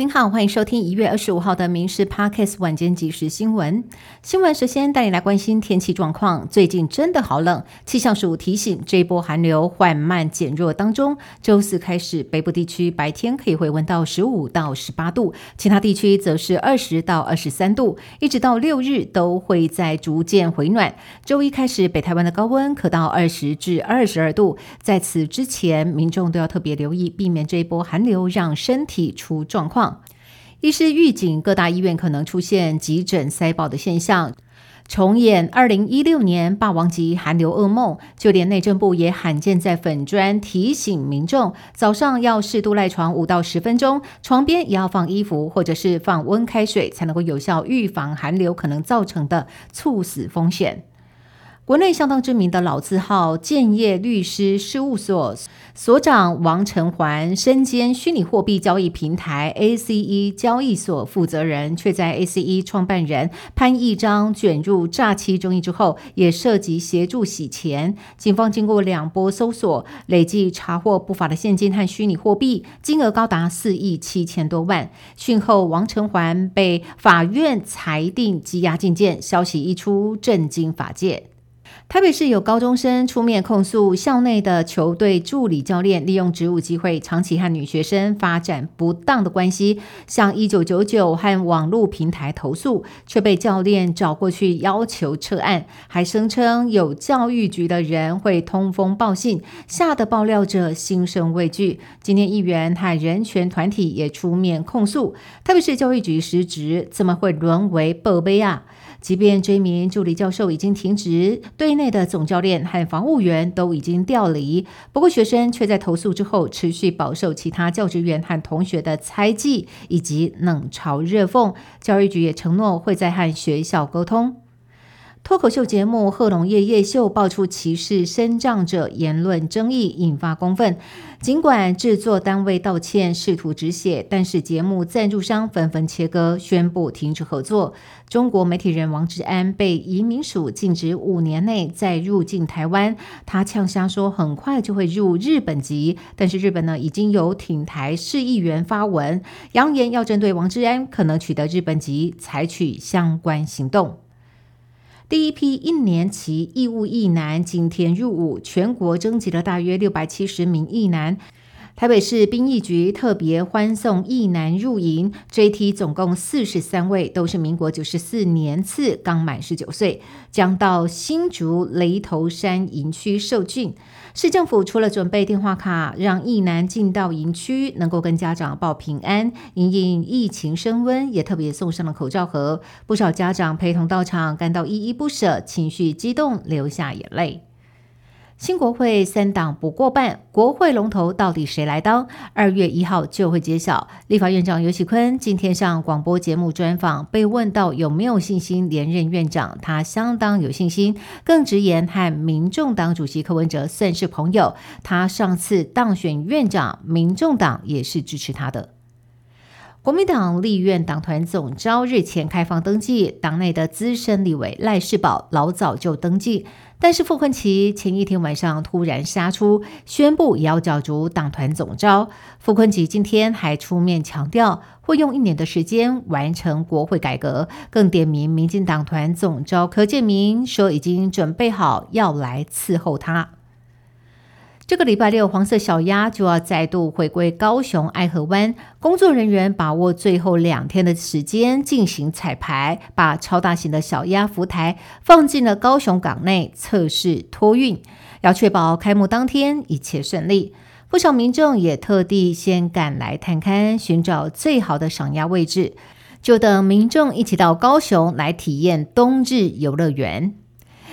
您好，欢迎收听一月二十五号的《民事 Podcast 晚间即时新闻》。新闻首先带你来关心天气状况。最近真的好冷，气象署提醒，这一波寒流缓慢减弱当中，周四开始，北部地区白天可以回温到十五到十八度，其他地区则是二十到二十三度，一直到六日都会在逐渐回暖。周一开始，北台湾的高温可到二十至二十二度，在此之前，民众都要特别留意，避免这一波寒流让身体出状况。医师预警，各大医院可能出现急诊塞爆的现象，重演二零一六年霸王级寒流噩梦。就连内政部也罕见在粉砖提醒民众，早上要适度赖床五到十分钟，床边也要放衣服或者是放温开水，才能够有效预防寒流可能造成的猝死风险。国内相当知名的老字号建业律师事务所所长王成环身兼虚拟货币交易平台 ACE 交易所负责人，却在 ACE 创办人潘义章卷入诈欺争议之后，也涉及协助洗钱。警方经过两波搜索，累计查获不法的现金和虚拟货币，金额高达四亿七千多万。讯后，王成环被法院裁定羁押禁见，消息一出，震惊法界。台北市有高中生出面控诉校内的球队助理教练利用职务机会，长期和女学生发展不当的关系，向一九九九和网络平台投诉，却被教练找过去要求撤案，还声称有教育局的人会通风报信，吓得爆料者心生畏惧。今天议员和人权团体也出面控诉，特别是教育局失职，怎么会沦为宝贝啊？即便这名助理教授已经停职，队内的总教练和防务员都已经调离，不过学生却在投诉之后持续饱受其他教职员和同学的猜忌以及冷嘲热讽。教育局也承诺会再和学校沟通。脱口秀节目《贺龙夜夜秀》爆出歧视身障者言论争议，引发公愤。尽管制作单位道歉，试图止血，但是节目赞助商纷纷切割，宣布停止合作。中国媒体人王志安被移民署禁止五年内再入境台湾。他呛瞎说很快就会入日本籍，但是日本呢已经有挺台市议员发文，扬言要针对王志安可能取得日本籍采取相关行动。第一批一年期义务役男今天入伍，全国征集了大约六百七十名役男。台北市兵役局特别欢送役男入营，这一批总共四十三位，都是民国九十四年次，刚满十九岁，将到新竹雷头山营区受训。市政府除了准备电话卡，让役男进到营区能够跟家长报平安，因应疫情升温，也特别送上了口罩盒。不少家长陪同到场，感到依依不舍，情绪激动，流下眼泪。新国会三党不过半，国会龙头到底谁来当？二月一号就会揭晓。立法院长尤喜坤今天上广播节目专访，被问到有没有信心连任院长，他相当有信心，更直言和民众党主席柯文哲算是朋友。他上次当选院长，民众党也是支持他的。国民党立院党团总召日前开放登记，党内的资深立委赖世宝老早就登记。但是傅昆奇前一天晚上突然杀出，宣布也要角逐党团总召。傅昆奇今天还出面强调，会用一年的时间完成国会改革，更点名民进党团总召柯建明，说已经准备好要来伺候他。这个礼拜六，黄色小鸭就要再度回归高雄爱河湾。工作人员把握最后两天的时间进行彩排，把超大型的小鸭浮台放进了高雄港内测试托运，要确保开幕当天一切顺利。不少民众也特地先赶来探勘，寻找最好的赏鸭位置，就等民众一起到高雄来体验冬日游乐园。